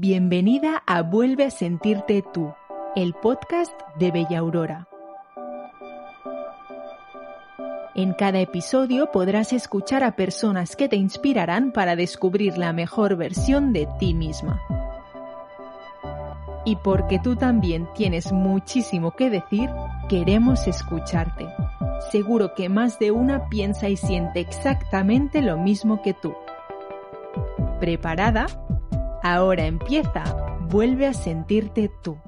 Bienvenida a Vuelve a sentirte tú, el podcast de Bella Aurora. En cada episodio podrás escuchar a personas que te inspirarán para descubrir la mejor versión de ti misma. Y porque tú también tienes muchísimo que decir, queremos escucharte. Seguro que más de una piensa y siente exactamente lo mismo que tú. ¿Preparada? Ahora empieza, vuelve a sentirte tú.